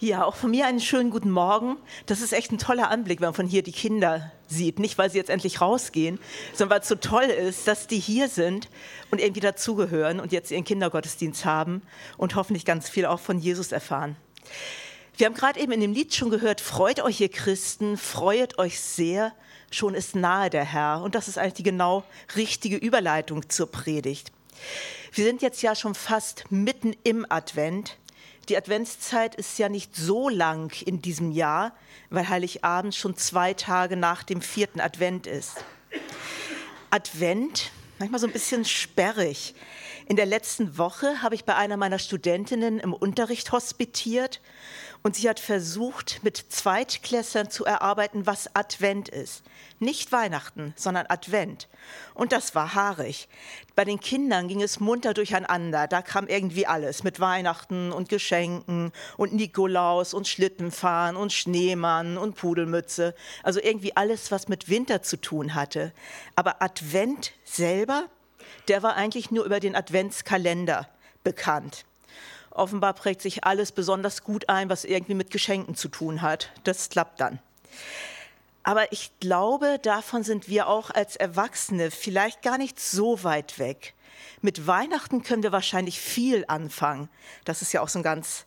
Ja, auch von mir einen schönen guten Morgen. Das ist echt ein toller Anblick, wenn man von hier die Kinder sieht. Nicht, weil sie jetzt endlich rausgehen, sondern weil es so toll ist, dass die hier sind und irgendwie dazugehören und jetzt ihren Kindergottesdienst haben und hoffentlich ganz viel auch von Jesus erfahren. Wir haben gerade eben in dem Lied schon gehört, freut euch ihr Christen, freut euch sehr, schon ist nahe der Herr. Und das ist eigentlich die genau richtige Überleitung zur Predigt. Wir sind jetzt ja schon fast mitten im Advent. Die Adventszeit ist ja nicht so lang in diesem Jahr, weil Heiligabend schon zwei Tage nach dem vierten Advent ist. Advent, manchmal so ein bisschen sperrig. In der letzten Woche habe ich bei einer meiner Studentinnen im Unterricht hospitiert und sie hat versucht, mit Zweitklässlern zu erarbeiten, was Advent ist. Nicht Weihnachten, sondern Advent. Und das war haarig. Bei den Kindern ging es munter durcheinander. Da kam irgendwie alles mit Weihnachten und Geschenken und Nikolaus und Schlittenfahren und Schneemann und Pudelmütze. Also irgendwie alles, was mit Winter zu tun hatte. Aber Advent selber, der war eigentlich nur über den Adventskalender bekannt. Offenbar prägt sich alles besonders gut ein, was irgendwie mit Geschenken zu tun hat. Das klappt dann. Aber ich glaube, davon sind wir auch als Erwachsene vielleicht gar nicht so weit weg. Mit Weihnachten können wir wahrscheinlich viel anfangen. Das ist ja auch so ein ganz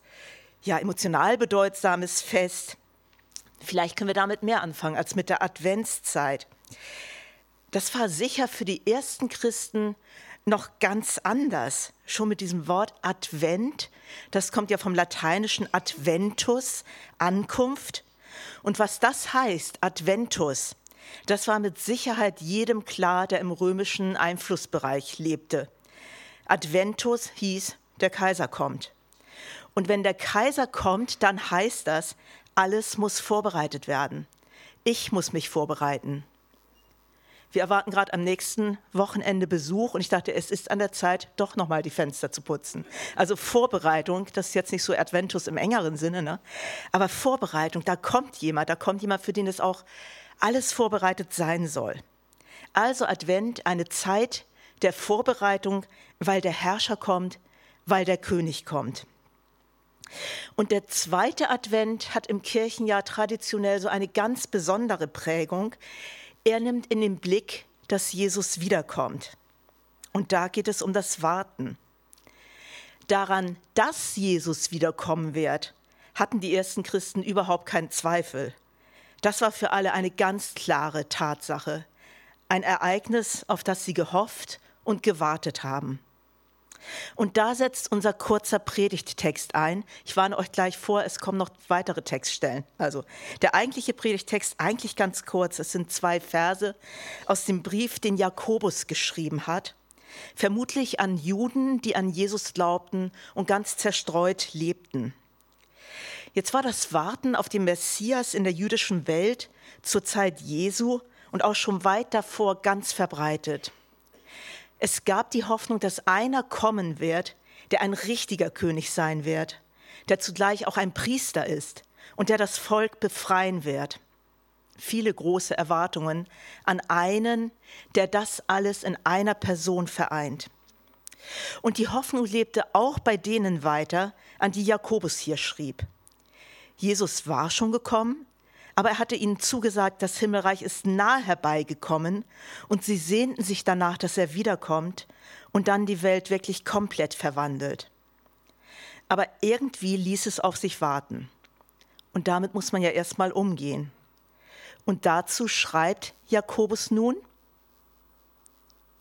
ja, emotional bedeutsames Fest. Vielleicht können wir damit mehr anfangen als mit der Adventszeit. Das war sicher für die ersten Christen noch ganz anders. Schon mit diesem Wort Advent, das kommt ja vom lateinischen Adventus, Ankunft. Und was das heißt, Adventus, das war mit Sicherheit jedem klar, der im römischen Einflussbereich lebte. Adventus hieß, der Kaiser kommt. Und wenn der Kaiser kommt, dann heißt das, alles muss vorbereitet werden. Ich muss mich vorbereiten. Wir erwarten gerade am nächsten Wochenende Besuch und ich dachte, es ist an der Zeit, doch nochmal die Fenster zu putzen. Also Vorbereitung, das ist jetzt nicht so Adventus im engeren Sinne, ne? aber Vorbereitung, da kommt jemand, da kommt jemand, für den es auch alles vorbereitet sein soll. Also Advent, eine Zeit der Vorbereitung, weil der Herrscher kommt, weil der König kommt. Und der zweite Advent hat im Kirchenjahr traditionell so eine ganz besondere Prägung. Er nimmt in den Blick, dass Jesus wiederkommt. Und da geht es um das Warten. Daran, dass Jesus wiederkommen wird, hatten die ersten Christen überhaupt keinen Zweifel. Das war für alle eine ganz klare Tatsache, ein Ereignis, auf das sie gehofft und gewartet haben. Und da setzt unser kurzer Predigttext ein. Ich warne euch gleich vor, es kommen noch weitere Textstellen. Also der eigentliche Predigttext eigentlich ganz kurz. Es sind zwei Verse aus dem Brief, den Jakobus geschrieben hat. Vermutlich an Juden, die an Jesus glaubten und ganz zerstreut lebten. Jetzt war das Warten auf den Messias in der jüdischen Welt zur Zeit Jesu und auch schon weit davor ganz verbreitet. Es gab die Hoffnung, dass einer kommen wird, der ein richtiger König sein wird, der zugleich auch ein Priester ist und der das Volk befreien wird. Viele große Erwartungen an einen, der das alles in einer Person vereint. Und die Hoffnung lebte auch bei denen weiter, an die Jakobus hier schrieb. Jesus war schon gekommen, aber er hatte ihnen zugesagt, das Himmelreich ist nahe herbeigekommen und sie sehnten sich danach, dass er wiederkommt und dann die Welt wirklich komplett verwandelt. Aber irgendwie ließ es auf sich warten. Und damit muss man ja erstmal umgehen. Und dazu schreibt Jakobus nun,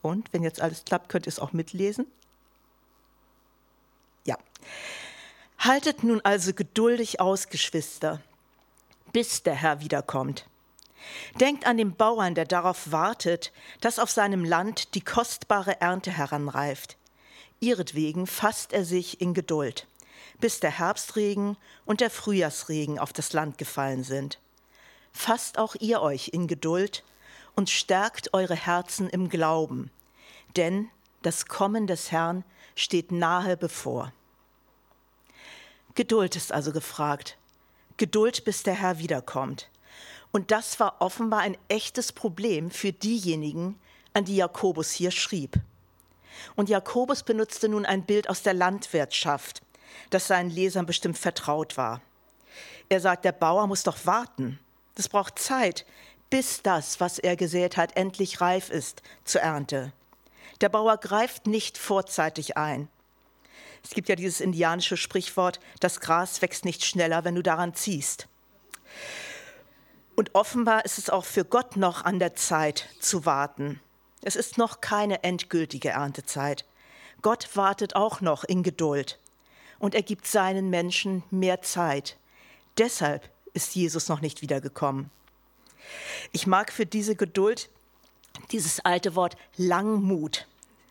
und wenn jetzt alles klappt, könnt ihr es auch mitlesen. Ja. Haltet nun also geduldig aus, Geschwister bis der Herr wiederkommt. Denkt an den Bauern, der darauf wartet, dass auf seinem Land die kostbare Ernte heranreift. Ihretwegen fasst er sich in Geduld, bis der Herbstregen und der Frühjahrsregen auf das Land gefallen sind. Fasst auch ihr euch in Geduld und stärkt eure Herzen im Glauben, denn das Kommen des Herrn steht nahe bevor. Geduld ist also gefragt, Geduld, bis der Herr wiederkommt. Und das war offenbar ein echtes Problem für diejenigen, an die Jakobus hier schrieb. Und Jakobus benutzte nun ein Bild aus der Landwirtschaft, das seinen Lesern bestimmt vertraut war. Er sagt, der Bauer muss doch warten. Das braucht Zeit, bis das, was er gesät hat, endlich reif ist zur Ernte. Der Bauer greift nicht vorzeitig ein. Es gibt ja dieses indianische Sprichwort, das Gras wächst nicht schneller, wenn du daran ziehst. Und offenbar ist es auch für Gott noch an der Zeit zu warten. Es ist noch keine endgültige Erntezeit. Gott wartet auch noch in Geduld und er gibt seinen Menschen mehr Zeit. Deshalb ist Jesus noch nicht wiedergekommen. Ich mag für diese Geduld dieses alte Wort Langmut.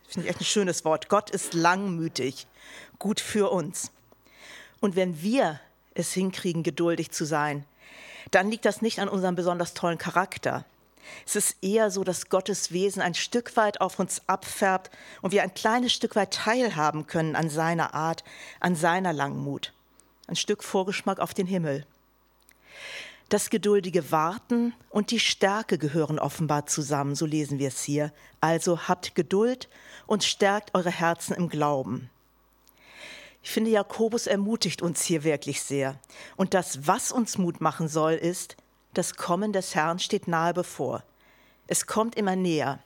Finde ich echt ein schönes Wort. Gott ist langmütig, gut für uns. Und wenn wir es hinkriegen, geduldig zu sein, dann liegt das nicht an unserem besonders tollen Charakter. Es ist eher so, dass Gottes Wesen ein Stück weit auf uns abfärbt und wir ein kleines Stück weit teilhaben können an seiner Art, an seiner Langmut. Ein Stück Vorgeschmack auf den Himmel. Das geduldige Warten und die Stärke gehören offenbar zusammen, so lesen wir es hier. Also habt Geduld und stärkt eure Herzen im Glauben. Ich finde, Jakobus ermutigt uns hier wirklich sehr. Und das, was uns Mut machen soll, ist, das Kommen des Herrn steht nahe bevor. Es kommt immer näher.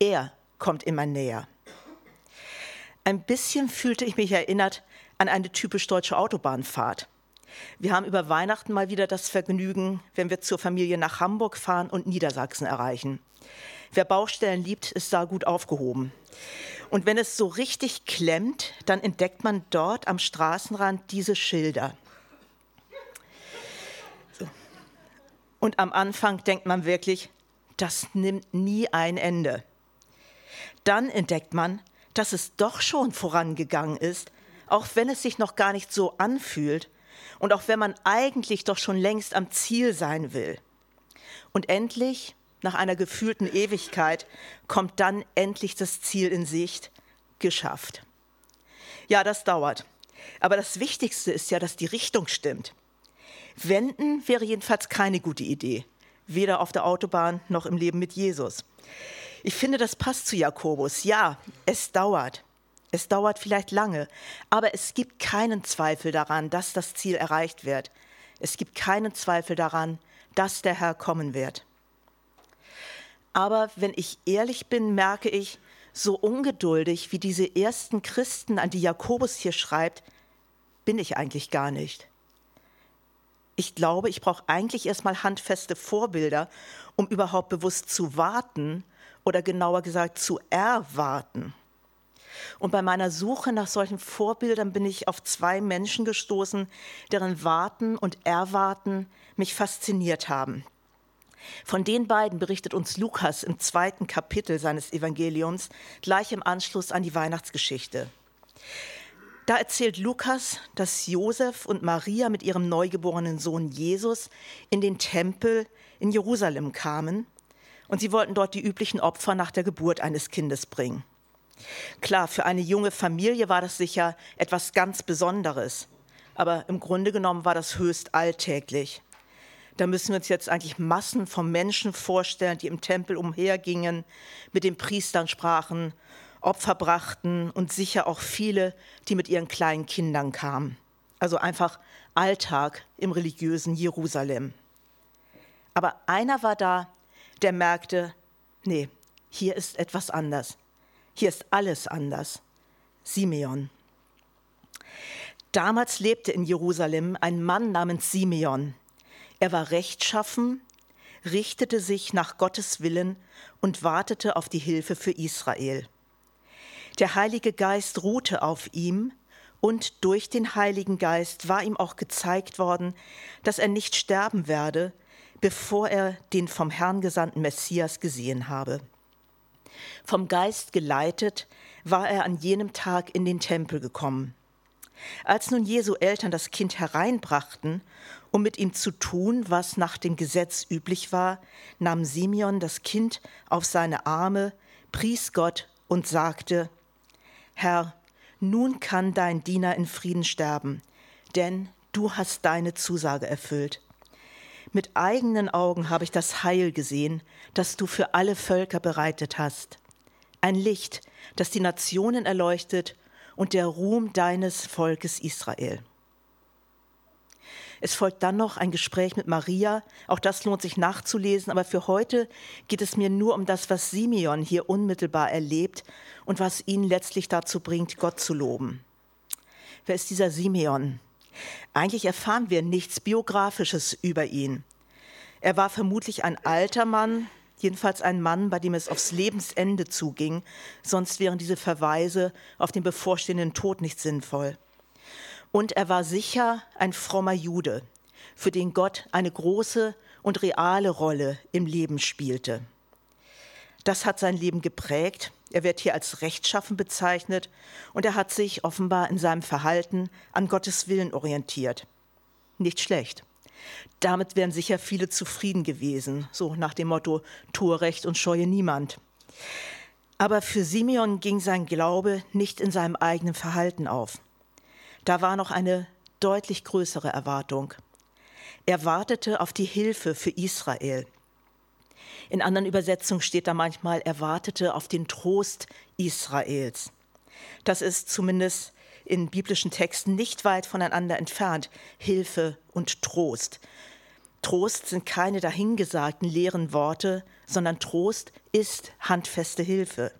Er kommt immer näher. Ein bisschen fühlte ich mich erinnert an eine typisch deutsche Autobahnfahrt. Wir haben über Weihnachten mal wieder das Vergnügen, wenn wir zur Familie nach Hamburg fahren und Niedersachsen erreichen. Wer Baustellen liebt, ist da gut aufgehoben. Und wenn es so richtig klemmt, dann entdeckt man dort am Straßenrand diese Schilder. So. Und am Anfang denkt man wirklich, das nimmt nie ein Ende. Dann entdeckt man, dass es doch schon vorangegangen ist, auch wenn es sich noch gar nicht so anfühlt und auch wenn man eigentlich doch schon längst am Ziel sein will. Und endlich, nach einer gefühlten Ewigkeit, kommt dann endlich das Ziel in Sicht, geschafft. Ja, das dauert. Aber das Wichtigste ist ja, dass die Richtung stimmt. Wenden wäre jedenfalls keine gute Idee, weder auf der Autobahn noch im Leben mit Jesus. Ich finde, das passt zu Jakobus. Ja, es dauert. Es dauert vielleicht lange, aber es gibt keinen Zweifel daran, dass das Ziel erreicht wird. Es gibt keinen Zweifel daran, dass der Herr kommen wird. Aber wenn ich ehrlich bin, merke ich, so ungeduldig wie diese ersten Christen, an die Jakobus hier schreibt, bin ich eigentlich gar nicht. Ich glaube, ich brauche eigentlich erstmal handfeste Vorbilder, um überhaupt bewusst zu warten oder genauer gesagt zu erwarten. Und bei meiner Suche nach solchen Vorbildern bin ich auf zwei Menschen gestoßen, deren Warten und Erwarten mich fasziniert haben. Von den beiden berichtet uns Lukas im zweiten Kapitel seines Evangeliums, gleich im Anschluss an die Weihnachtsgeschichte. Da erzählt Lukas, dass Josef und Maria mit ihrem neugeborenen Sohn Jesus in den Tempel in Jerusalem kamen und sie wollten dort die üblichen Opfer nach der Geburt eines Kindes bringen. Klar, für eine junge Familie war das sicher etwas ganz Besonderes, aber im Grunde genommen war das höchst alltäglich. Da müssen wir uns jetzt eigentlich Massen von Menschen vorstellen, die im Tempel umhergingen, mit den Priestern sprachen, Opfer brachten und sicher auch viele, die mit ihren kleinen Kindern kamen. Also einfach Alltag im religiösen Jerusalem. Aber einer war da, der merkte, nee, hier ist etwas anders. Hier ist alles anders. Simeon. Damals lebte in Jerusalem ein Mann namens Simeon. Er war rechtschaffen, richtete sich nach Gottes Willen und wartete auf die Hilfe für Israel. Der Heilige Geist ruhte auf ihm, und durch den Heiligen Geist war ihm auch gezeigt worden, dass er nicht sterben werde, bevor er den vom Herrn gesandten Messias gesehen habe. Vom Geist geleitet war er an jenem Tag in den Tempel gekommen. Als nun Jesu Eltern das Kind hereinbrachten, um mit ihm zu tun, was nach dem Gesetz üblich war, nahm Simeon das Kind auf seine Arme, pries Gott und sagte, Herr, nun kann dein Diener in Frieden sterben, denn du hast deine Zusage erfüllt. Mit eigenen Augen habe ich das Heil gesehen, das du für alle Völker bereitet hast. Ein Licht, das die Nationen erleuchtet und der Ruhm deines Volkes Israel. Es folgt dann noch ein Gespräch mit Maria. Auch das lohnt sich nachzulesen. Aber für heute geht es mir nur um das, was Simeon hier unmittelbar erlebt und was ihn letztlich dazu bringt, Gott zu loben. Wer ist dieser Simeon? Eigentlich erfahren wir nichts Biografisches über ihn. Er war vermutlich ein alter Mann, jedenfalls ein Mann, bei dem es aufs Lebensende zuging, sonst wären diese Verweise auf den bevorstehenden Tod nicht sinnvoll. Und er war sicher ein frommer Jude, für den Gott eine große und reale Rolle im Leben spielte. Das hat sein Leben geprägt. Er wird hier als rechtschaffen bezeichnet und er hat sich offenbar in seinem Verhalten an Gottes Willen orientiert. Nicht schlecht. Damit wären sicher viele zufrieden gewesen, so nach dem Motto, tue Recht und scheue niemand. Aber für Simeon ging sein Glaube nicht in seinem eigenen Verhalten auf. Da war noch eine deutlich größere Erwartung. Er wartete auf die Hilfe für Israel. In anderen Übersetzungen steht da manchmal, er wartete auf den Trost Israels. Das ist zumindest in biblischen Texten nicht weit voneinander entfernt, Hilfe und Trost. Trost sind keine dahingesagten leeren Worte, sondern Trost ist handfeste Hilfe.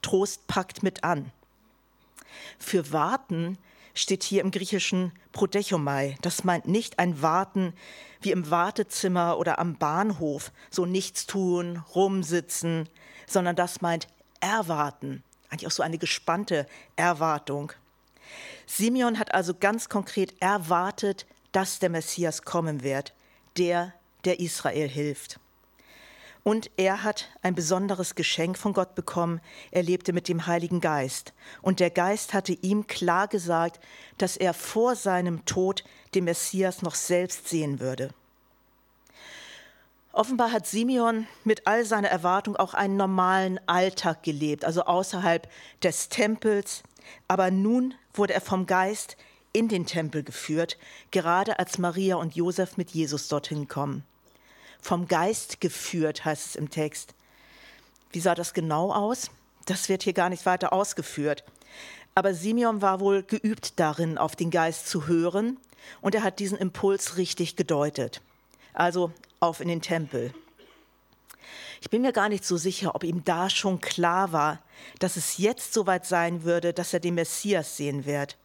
Trost packt mit an. Für Warten steht hier im Griechischen Prodechomai. Das meint nicht ein Warten wie im Wartezimmer oder am Bahnhof, so nichts tun, rumsitzen, sondern das meint erwarten. Eigentlich auch so eine gespannte Erwartung. Simeon hat also ganz konkret erwartet, dass der Messias kommen wird, der, der Israel hilft. Und er hat ein besonderes Geschenk von Gott bekommen. Er lebte mit dem Heiligen Geist. Und der Geist hatte ihm klar gesagt, dass er vor seinem Tod den Messias noch selbst sehen würde. Offenbar hat Simeon mit all seiner Erwartung auch einen normalen Alltag gelebt, also außerhalb des Tempels. Aber nun wurde er vom Geist in den Tempel geführt, gerade als Maria und Josef mit Jesus dorthin kommen vom Geist geführt, heißt es im Text. Wie sah das genau aus? Das wird hier gar nicht weiter ausgeführt. Aber Simeon war wohl geübt darin, auf den Geist zu hören, und er hat diesen Impuls richtig gedeutet. Also auf in den Tempel. Ich bin mir gar nicht so sicher, ob ihm da schon klar war, dass es jetzt soweit sein würde, dass er den Messias sehen wird.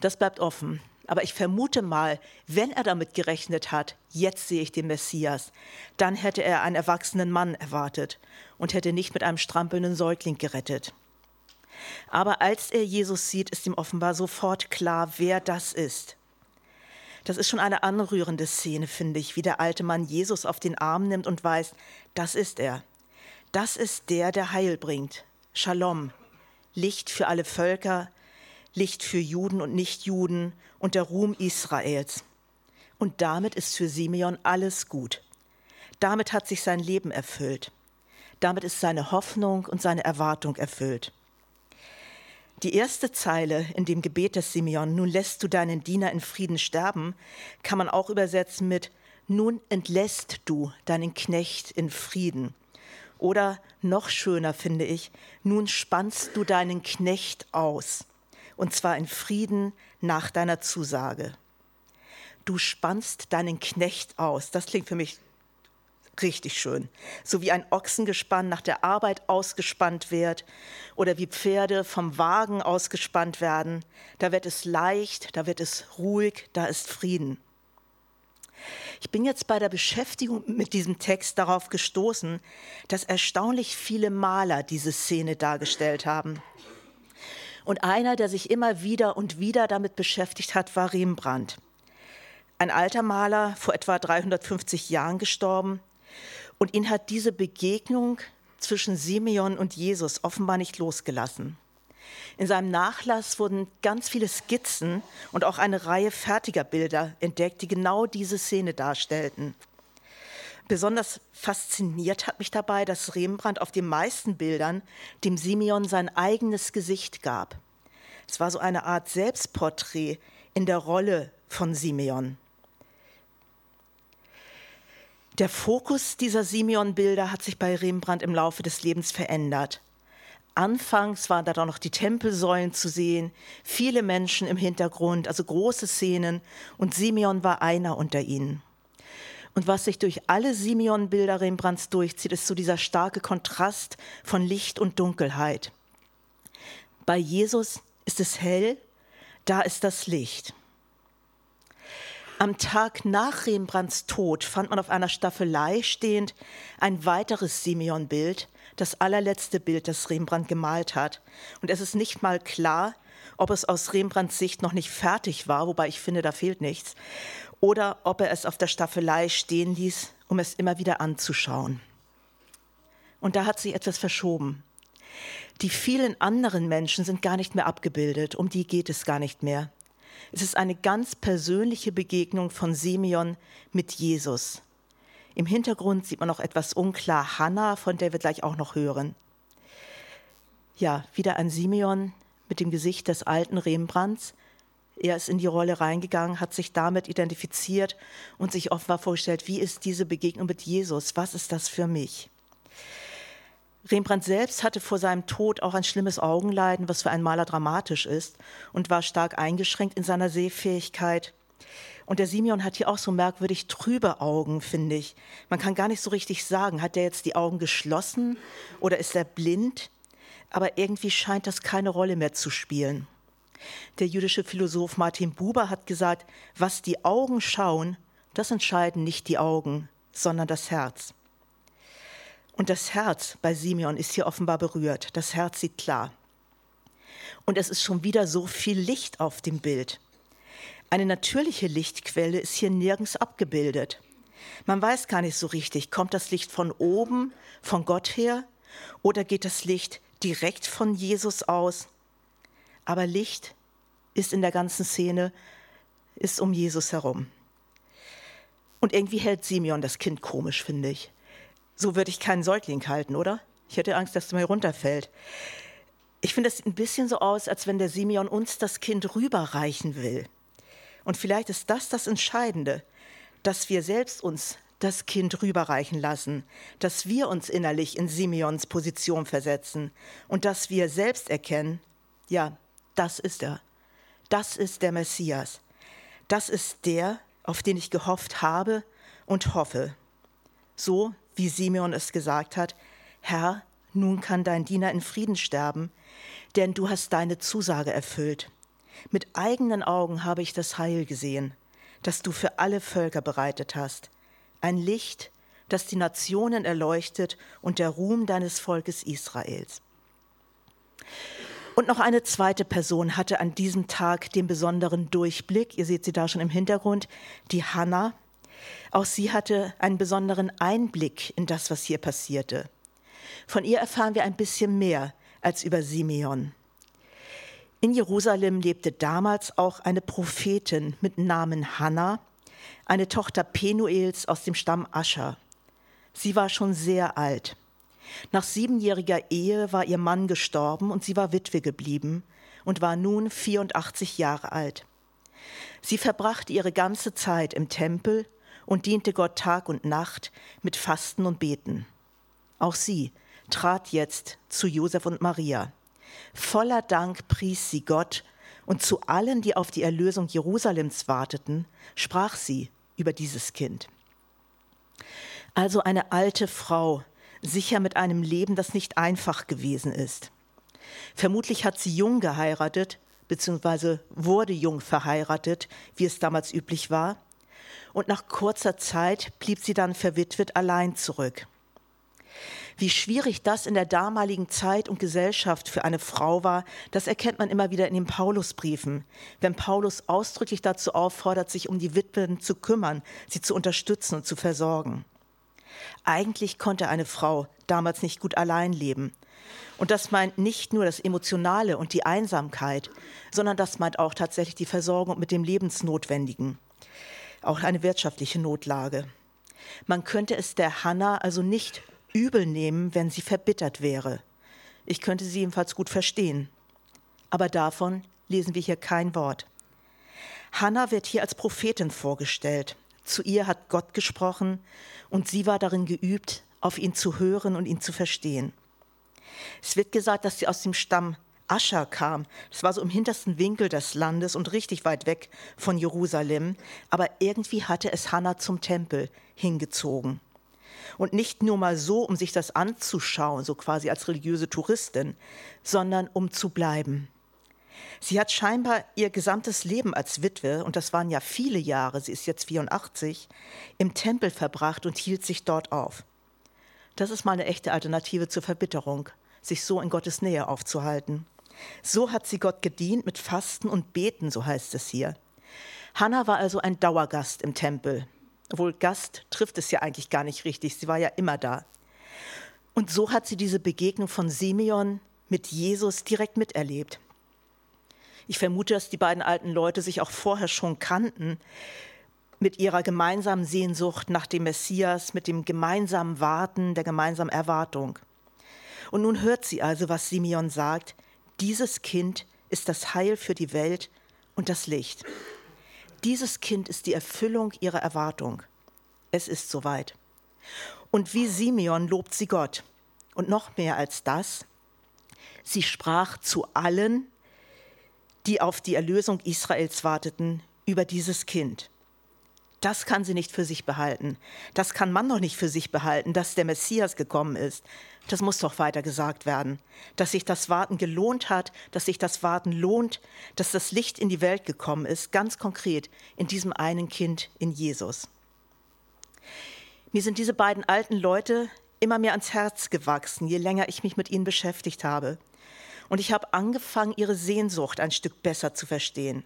Das bleibt offen. Aber ich vermute mal, wenn er damit gerechnet hat, jetzt sehe ich den Messias, dann hätte er einen erwachsenen Mann erwartet und hätte nicht mit einem strampelnden Säugling gerettet. Aber als er Jesus sieht, ist ihm offenbar sofort klar, wer das ist. Das ist schon eine anrührende Szene, finde ich, wie der alte Mann Jesus auf den Arm nimmt und weiß, das ist er. Das ist der, der Heil bringt. Shalom, Licht für alle Völker, Licht für Juden und Nichtjuden und der Ruhm Israels. Und damit ist für Simeon alles gut. Damit hat sich sein Leben erfüllt. Damit ist seine Hoffnung und seine Erwartung erfüllt. Die erste Zeile in dem Gebet des Simeon, nun lässt du deinen Diener in Frieden sterben, kann man auch übersetzen mit, nun entlässt du deinen Knecht in Frieden. Oder noch schöner finde ich, nun spannst du deinen Knecht aus und zwar in Frieden nach deiner Zusage. Du spannst deinen Knecht aus. Das klingt für mich richtig schön. So wie ein Ochsengespann nach der Arbeit ausgespannt wird oder wie Pferde vom Wagen ausgespannt werden. Da wird es leicht, da wird es ruhig, da ist Frieden. Ich bin jetzt bei der Beschäftigung mit diesem Text darauf gestoßen, dass erstaunlich viele Maler diese Szene dargestellt haben. Und einer, der sich immer wieder und wieder damit beschäftigt hat, war Rembrandt. Ein alter Maler, vor etwa 350 Jahren gestorben. Und ihn hat diese Begegnung zwischen Simeon und Jesus offenbar nicht losgelassen. In seinem Nachlass wurden ganz viele Skizzen und auch eine Reihe fertiger Bilder entdeckt, die genau diese Szene darstellten. Besonders fasziniert hat mich dabei, dass Rembrandt auf den meisten Bildern dem Simeon sein eigenes Gesicht gab. Es war so eine Art Selbstporträt in der Rolle von Simeon. Der Fokus dieser Simeon-Bilder hat sich bei Rembrandt im Laufe des Lebens verändert. anfangs waren da doch noch die Tempelsäulen zu sehen, viele Menschen im Hintergrund, also große Szenen, und Simeon war einer unter ihnen. Und was sich durch alle Simeon-Bilder Rembrandts durchzieht, ist so dieser starke Kontrast von Licht und Dunkelheit. Bei Jesus ist es hell, da ist das Licht. Am Tag nach Rembrandts Tod fand man auf einer Staffelei stehend ein weiteres Simeon-Bild, das allerletzte Bild, das Rembrandt gemalt hat. Und es ist nicht mal klar, ob es aus Rembrandts Sicht noch nicht fertig war, wobei ich finde, da fehlt nichts, oder ob er es auf der Staffelei stehen ließ, um es immer wieder anzuschauen. Und da hat sich etwas verschoben. Die vielen anderen Menschen sind gar nicht mehr abgebildet, um die geht es gar nicht mehr. Es ist eine ganz persönliche Begegnung von Simeon mit Jesus. Im Hintergrund sieht man noch etwas unklar Hannah, von der wir gleich auch noch hören. Ja, wieder ein Simeon mit dem Gesicht des alten Rembrandts. Er ist in die Rolle reingegangen, hat sich damit identifiziert und sich offenbar vorgestellt, wie ist diese Begegnung mit Jesus? Was ist das für mich? Rembrandt selbst hatte vor seinem Tod auch ein schlimmes Augenleiden, was für einen Maler dramatisch ist, und war stark eingeschränkt in seiner Sehfähigkeit. Und der Simeon hat hier auch so merkwürdig trübe Augen, finde ich. Man kann gar nicht so richtig sagen, hat er jetzt die Augen geschlossen oder ist er blind? Aber irgendwie scheint das keine Rolle mehr zu spielen. Der jüdische Philosoph Martin Buber hat gesagt, was die Augen schauen, das entscheiden nicht die Augen, sondern das Herz. Und das Herz bei Simeon ist hier offenbar berührt. Das Herz sieht klar. Und es ist schon wieder so viel Licht auf dem Bild. Eine natürliche Lichtquelle ist hier nirgends abgebildet. Man weiß gar nicht so richtig, kommt das Licht von oben, von Gott her, oder geht das Licht direkt von Jesus aus? Aber Licht ist in der ganzen Szene, ist um Jesus herum. Und irgendwie hält Simeon das Kind komisch, finde ich. So würde ich keinen Säugling halten, oder? Ich hätte Angst, dass es mir runterfällt. Ich finde, es sieht ein bisschen so aus, als wenn der Simeon uns das Kind rüberreichen will. Und vielleicht ist das das Entscheidende, dass wir selbst uns das Kind rüberreichen lassen, dass wir uns innerlich in Simeons Position versetzen und dass wir selbst erkennen, ja, das ist er. Das ist der Messias. Das ist der, auf den ich gehofft habe und hoffe. So wie Simeon es gesagt hat, Herr, nun kann dein Diener in Frieden sterben, denn du hast deine Zusage erfüllt. Mit eigenen Augen habe ich das Heil gesehen, das du für alle Völker bereitet hast. Ein Licht, das die Nationen erleuchtet und der Ruhm deines Volkes Israels. Und noch eine zweite Person hatte an diesem Tag den besonderen Durchblick. Ihr seht sie da schon im Hintergrund, die Hannah. Auch sie hatte einen besonderen Einblick in das, was hier passierte. Von ihr erfahren wir ein bisschen mehr als über Simeon. In Jerusalem lebte damals auch eine Prophetin mit Namen Hannah, eine Tochter Penuels aus dem Stamm Ascher. Sie war schon sehr alt. Nach siebenjähriger Ehe war ihr Mann gestorben und sie war Witwe geblieben und war nun 84 Jahre alt. Sie verbrachte ihre ganze Zeit im Tempel und diente Gott Tag und Nacht mit Fasten und Beten. Auch sie trat jetzt zu Josef und Maria. Voller Dank pries sie Gott und zu allen, die auf die Erlösung Jerusalems warteten, sprach sie über dieses Kind. Also eine alte Frau, sicher mit einem Leben, das nicht einfach gewesen ist. Vermutlich hat sie jung geheiratet, beziehungsweise wurde jung verheiratet, wie es damals üblich war, und nach kurzer Zeit blieb sie dann verwitwet allein zurück. Wie schwierig das in der damaligen Zeit und Gesellschaft für eine Frau war, das erkennt man immer wieder in den Paulusbriefen, wenn Paulus ausdrücklich dazu auffordert, sich um die Witwen zu kümmern, sie zu unterstützen und zu versorgen. Eigentlich konnte eine Frau damals nicht gut allein leben. Und das meint nicht nur das Emotionale und die Einsamkeit, sondern das meint auch tatsächlich die Versorgung mit dem Lebensnotwendigen auch eine wirtschaftliche Notlage. Man könnte es der Hanna also nicht übel nehmen, wenn sie verbittert wäre. Ich könnte sie jedenfalls gut verstehen. Aber davon lesen wir hier kein Wort. Hannah wird hier als Prophetin vorgestellt. Zu ihr hat Gott gesprochen und sie war darin geübt, auf ihn zu hören und ihn zu verstehen. Es wird gesagt, dass sie aus dem Stamm Ascher kam. Das war so im hintersten Winkel des Landes und richtig weit weg von Jerusalem. Aber irgendwie hatte es Hannah zum Tempel hingezogen. Und nicht nur mal so, um sich das anzuschauen, so quasi als religiöse Touristin, sondern um zu bleiben. Sie hat scheinbar ihr gesamtes Leben als Witwe, und das waren ja viele Jahre, sie ist jetzt 84, im Tempel verbracht und hielt sich dort auf. Das ist mal eine echte Alternative zur Verbitterung, sich so in Gottes Nähe aufzuhalten. So hat sie Gott gedient mit Fasten und Beten, so heißt es hier. Hannah war also ein Dauergast im Tempel. Obwohl Gast trifft es ja eigentlich gar nicht richtig, sie war ja immer da. Und so hat sie diese Begegnung von Simeon mit Jesus direkt miterlebt. Ich vermute, dass die beiden alten Leute sich auch vorher schon kannten, mit ihrer gemeinsamen Sehnsucht nach dem Messias, mit dem gemeinsamen Warten, der gemeinsamen Erwartung. Und nun hört sie also, was Simeon sagt, dieses Kind ist das Heil für die Welt und das Licht. Dieses Kind ist die Erfüllung ihrer Erwartung. Es ist soweit. Und wie Simeon lobt sie Gott. Und noch mehr als das, sie sprach zu allen, die auf die Erlösung Israels warteten, über dieses Kind. Das kann sie nicht für sich behalten. Das kann man doch nicht für sich behalten, dass der Messias gekommen ist. Das muss doch weiter gesagt werden. Dass sich das Warten gelohnt hat, dass sich das Warten lohnt, dass das Licht in die Welt gekommen ist, ganz konkret in diesem einen Kind in Jesus. Mir sind diese beiden alten Leute immer mehr ans Herz gewachsen, je länger ich mich mit ihnen beschäftigt habe. Und ich habe angefangen, ihre Sehnsucht ein Stück besser zu verstehen.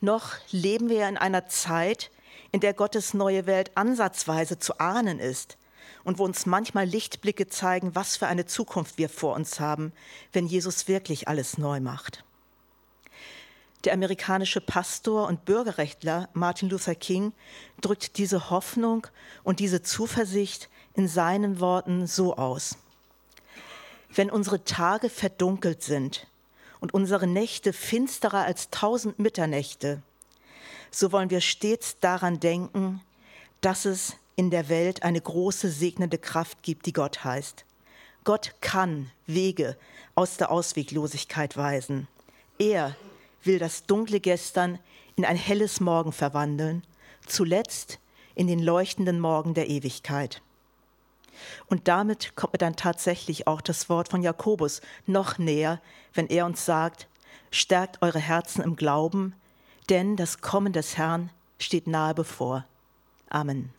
Noch leben wir in einer Zeit, in der Gottes neue Welt ansatzweise zu ahnen ist und wo uns manchmal Lichtblicke zeigen, was für eine Zukunft wir vor uns haben, wenn Jesus wirklich alles neu macht. Der amerikanische Pastor und Bürgerrechtler Martin Luther King drückt diese Hoffnung und diese Zuversicht in seinen Worten so aus. Wenn unsere Tage verdunkelt sind, und unsere Nächte finsterer als tausend Mitternächte, so wollen wir stets daran denken, dass es in der Welt eine große segnende Kraft gibt, die Gott heißt. Gott kann Wege aus der Ausweglosigkeit weisen. Er will das dunkle Gestern in ein helles Morgen verwandeln, zuletzt in den leuchtenden Morgen der Ewigkeit. Und damit kommt mir dann tatsächlich auch das Wort von Jakobus noch näher, wenn er uns sagt, stärkt eure Herzen im Glauben, denn das Kommen des Herrn steht nahe bevor. Amen.